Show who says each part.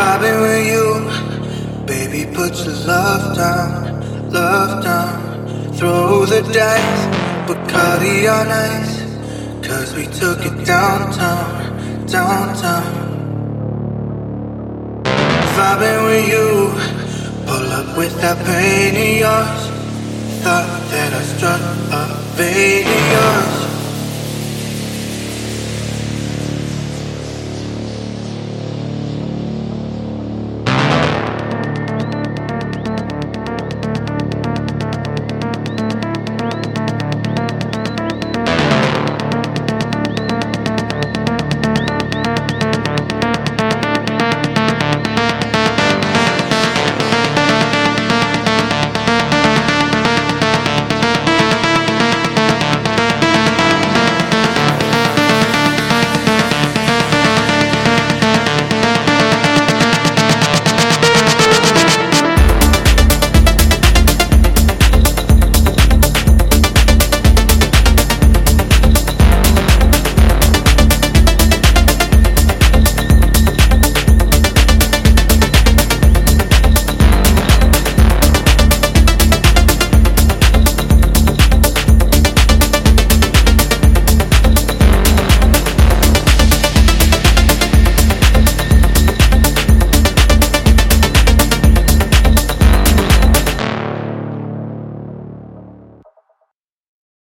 Speaker 1: vibing with you. Baby, put your love down, love down. Throw the dice, Bacardi on ice. Cause we took it downtown, downtown. Vibing with you. Pull up with that pain in yours. Thought that I struck a vein in yours.